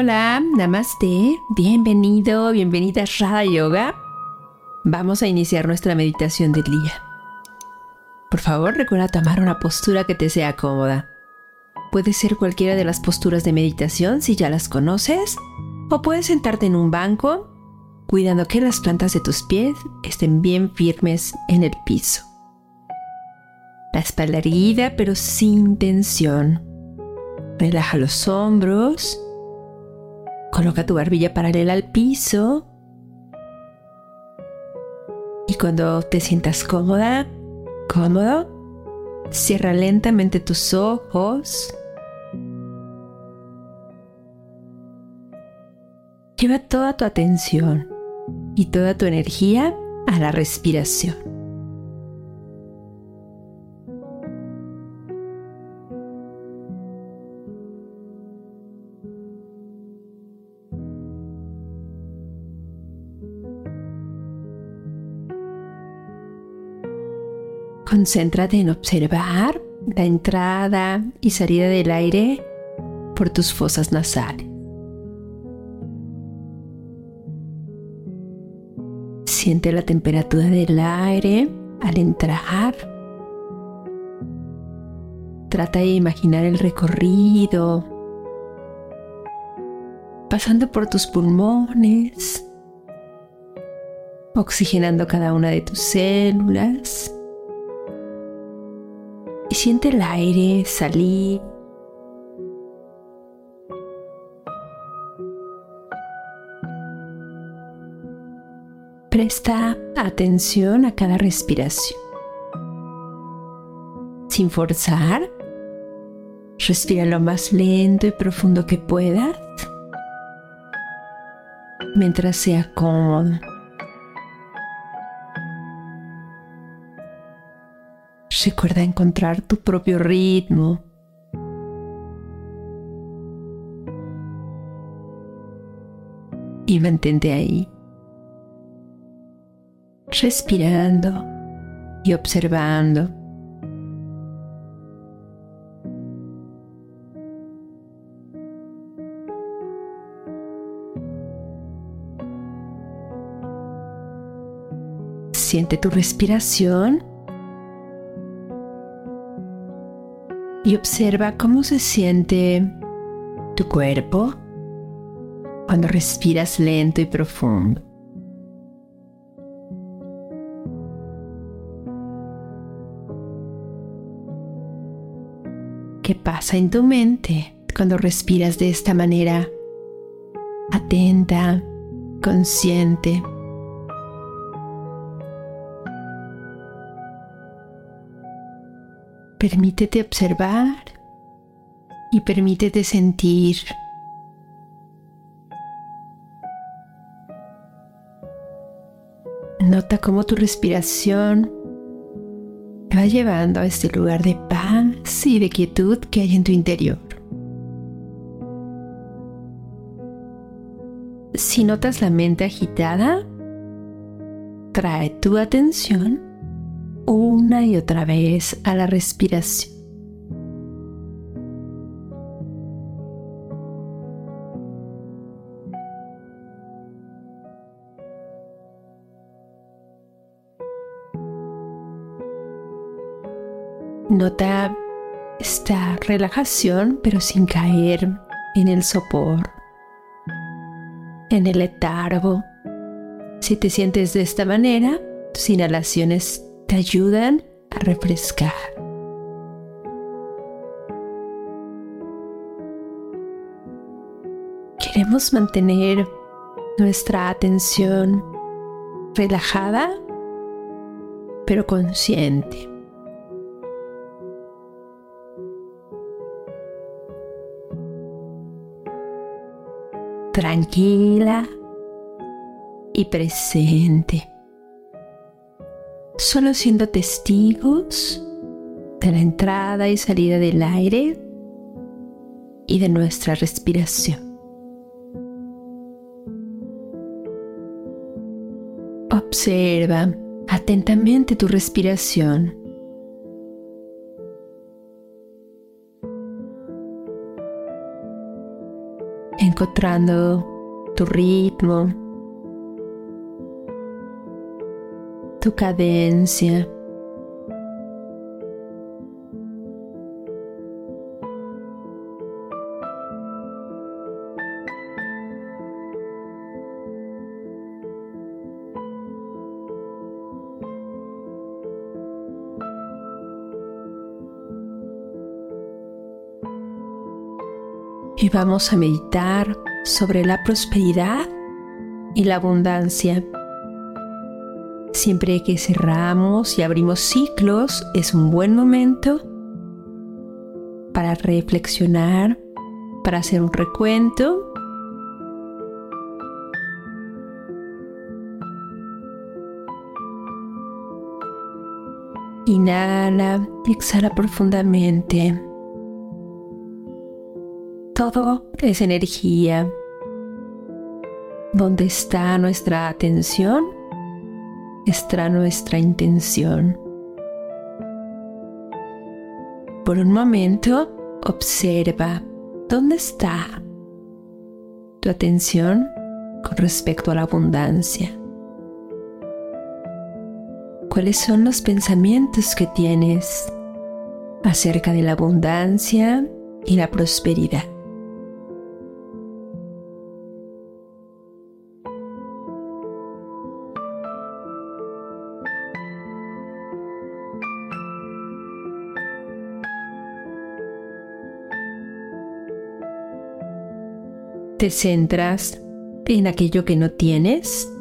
Hola, namaste, bienvenido, bienvenida a Radha Yoga. Vamos a iniciar nuestra meditación del día. Por favor, recuerda tomar una postura que te sea cómoda. Puede ser cualquiera de las posturas de meditación si ya las conoces, o puedes sentarte en un banco, cuidando que las plantas de tus pies estén bien firmes en el piso. La espalda erguida pero sin tensión. Relaja los hombros. Coloca tu barbilla paralela al piso. Y cuando te sientas cómoda, cómodo, cierra lentamente tus ojos. Lleva toda tu atención y toda tu energía a la respiración. Concéntrate en observar la entrada y salida del aire por tus fosas nasales. Siente la temperatura del aire al entrar. Trata de imaginar el recorrido, pasando por tus pulmones, oxigenando cada una de tus células y siente el aire salir. Presta atención a cada respiración. Sin forzar, respira lo más lento y profundo que puedas mientras sea cómodo. Recuerda encontrar tu propio ritmo. Y mantente ahí, respirando y observando. Siente tu respiración y observa cómo se siente tu cuerpo cuando respiras lento y profundo. ¿Qué pasa en tu mente cuando respiras de esta manera? Atenta, consciente. Permítete observar y permítete sentir. Nota cómo tu respiración te va llevando a este lugar de paz y de quietud que hay en tu interior. Si notas la mente agitada, trae tu atención una y otra vez a la respiración. Nota esta relajación pero sin caer en el sopor, en el letargo. Si te sientes de esta manera, tus inhalaciones te ayudan a refrescar. Queremos mantener nuestra atención relajada, pero consciente. Tranquila y presente solo siendo testigos de la entrada y salida del aire y de nuestra respiración. Observa atentamente tu respiración. encontrando tu ritmo, tu cadencia. Y vamos a meditar sobre la prosperidad y la abundancia. Siempre que cerramos y abrimos ciclos es un buen momento para reflexionar, para hacer un recuento. Inhala y exhala profundamente. Todo es energía. ¿Dónde está nuestra atención? Está nuestra intención. Por un momento, observa dónde está tu atención con respecto a la abundancia. ¿Cuáles son los pensamientos que tienes acerca de la abundancia y la prosperidad? ¿Te centras en aquello que no tienes?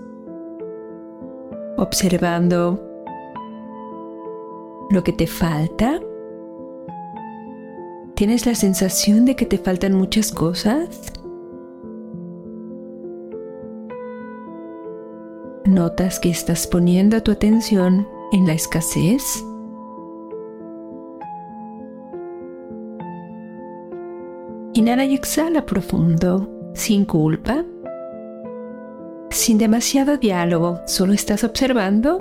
Observando lo que te falta. ¿Tienes la sensación de que te faltan muchas cosas? ¿Notas que estás poniendo tu atención en la escasez? Inhala y exhala profundo sin culpa, sin demasiado diálogo, solo estás observando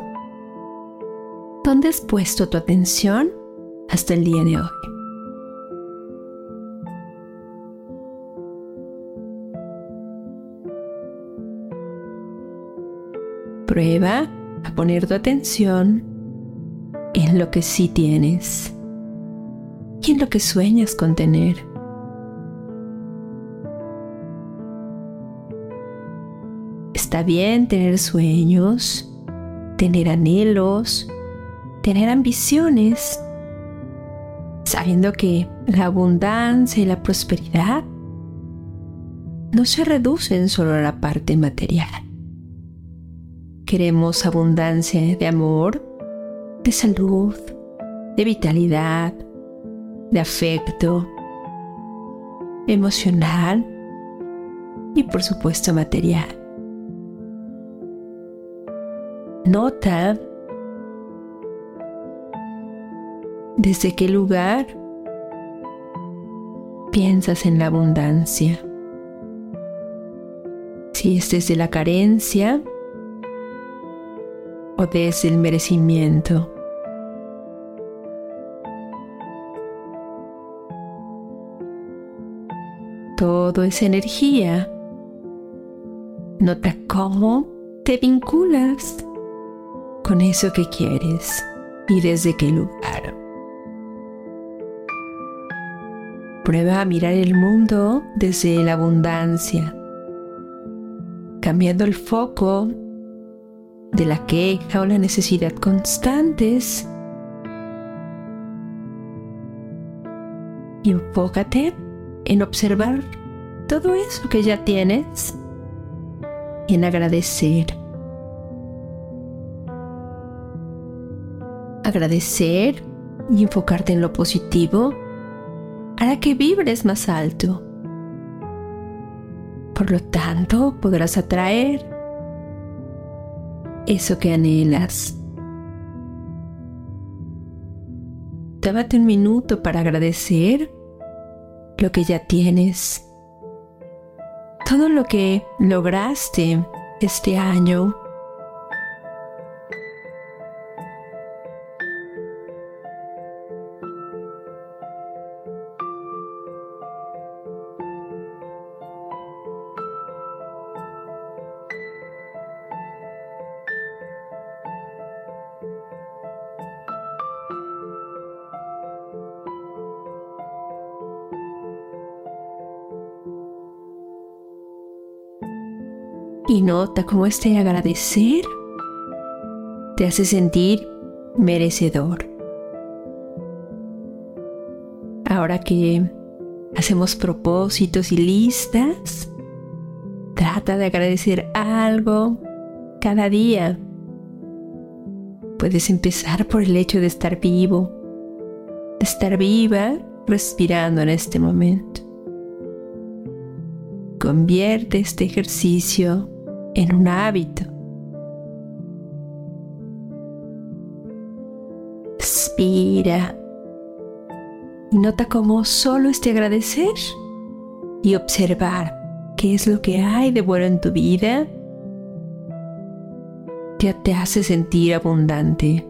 dónde has puesto tu atención hasta el día de hoy. Prueba a poner tu atención en lo que sí tienes y en lo que sueñas con tener. Está bien tener sueños, tener anhelos, tener ambiciones, sabiendo que la abundancia y la prosperidad no se reducen solo a la parte material. Queremos abundancia de amor, de salud, de vitalidad, de afecto, emocional y por supuesto material. Nota desde qué lugar piensas en la abundancia. Si es desde la carencia o desde el merecimiento. Todo es energía. Nota cómo te vinculas con eso que quieres y desde qué lugar. Prueba a mirar el mundo desde la abundancia, cambiando el foco de la queja o la necesidad constantes. Y enfócate en observar todo eso que ya tienes y en agradecer agradecer y enfocarte en lo positivo hará que vibres más alto. Por lo tanto, podrás atraer eso que anhelas. Tómate un minuto para agradecer lo que ya tienes, todo lo que lograste este año y nota cómo este agradecer te hace sentir merecedor. Ahora que hacemos propósitos y listas, trata de agradecer algo cada día. Puedes empezar por el hecho de estar vivo, de estar viva respirando en este momento. Convierte este ejercicio en un hábito. Respira y nota cómo solo este agradecer y observar qué es lo que hay de bueno en tu vida ya te hace sentir abundante.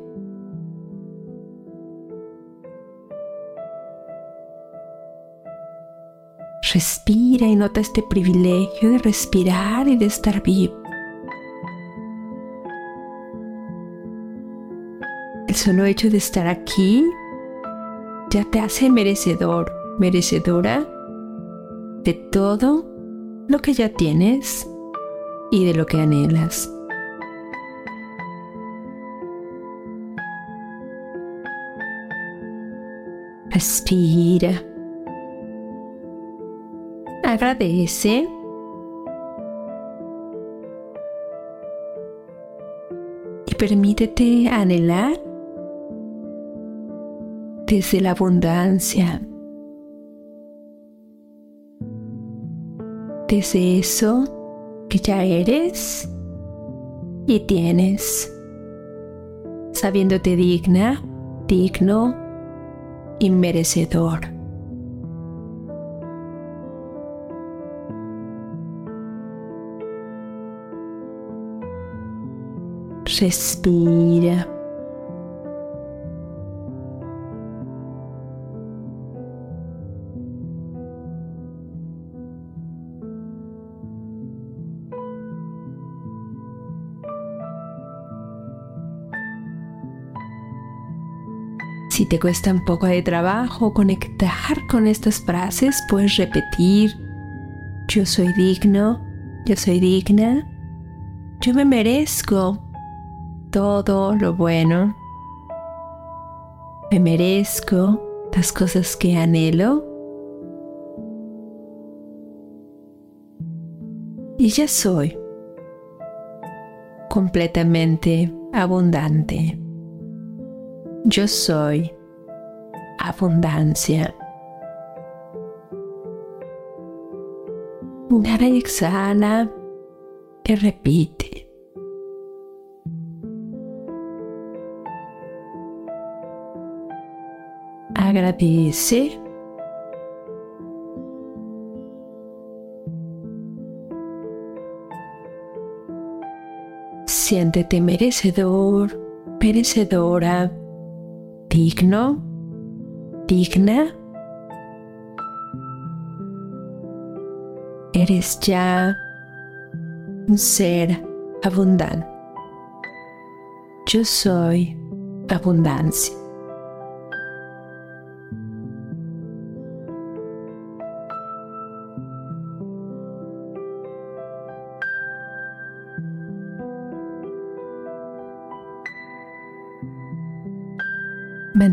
Respira y nota este privilegio de respirar y de estar vivo. El solo hecho de estar aquí ya te hace merecedor, merecedora de todo lo que ya tienes y de lo que anhelas. Respira. Agradece. Y permítete anhelar desde la abundancia, desde eso que ya eres y tienes, sabiéndote digna, digno y merecedor. Respira. Si te cuesta un poco de trabajo conectar con estas frases, puedes repetir, yo soy digno, yo soy digna, yo me merezco todo lo bueno, me merezco las cosas que anhelo y ya soy completamente abundante. Yo soy abundancia. Inhala y exhala y repite. Agradece. Siéntete merecedor, merecedora digno, digna. Eres ya un ser abundante. Yo soy abundancia.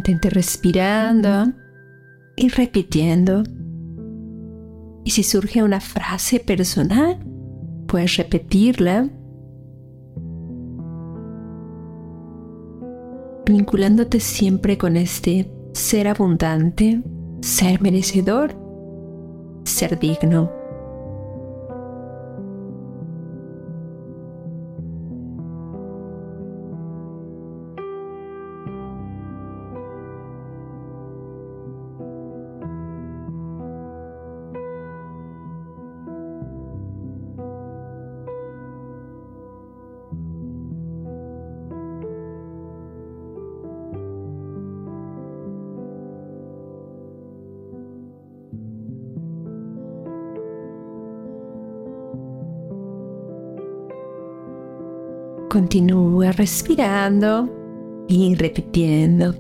Mantente respirando y repitiendo. Y si surge una frase personal, puedes repetirla, vinculándote siempre con este ser abundante, ser merecedor, ser digno. Continúa respirando y repitiendo.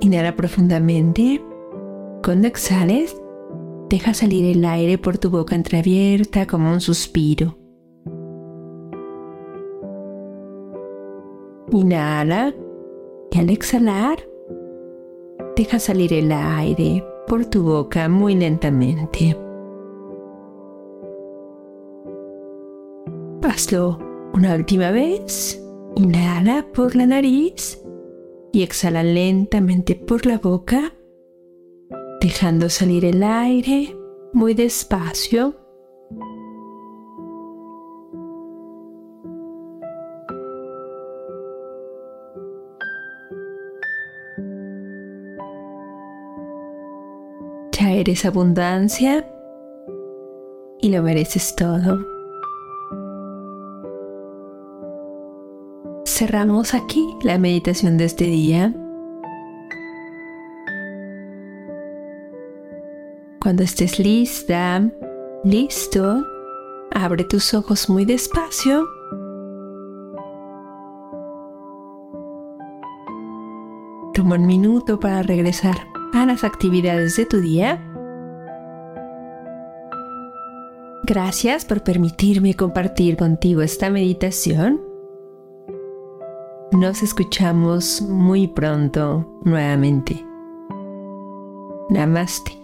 Inhala profundamente. Cuando exhales, deja salir el aire por tu boca entreabierta como un suspiro. Inhala y al exhalar, deja salir el aire por tu boca muy lentamente. Hazlo una última vez. Inhala por la nariz y exhala lentamente por la boca, dejando salir el aire muy despacio. Ya eres abundancia y lo mereces todo. cerramos aquí la meditación de este día. Cuando estés lista, listo, abre tus ojos muy despacio. Toma un minuto para regresar a las actividades de tu día. Gracias por permitirme compartir contigo esta meditación. Nos escuchamos muy pronto nuevamente. Namaste.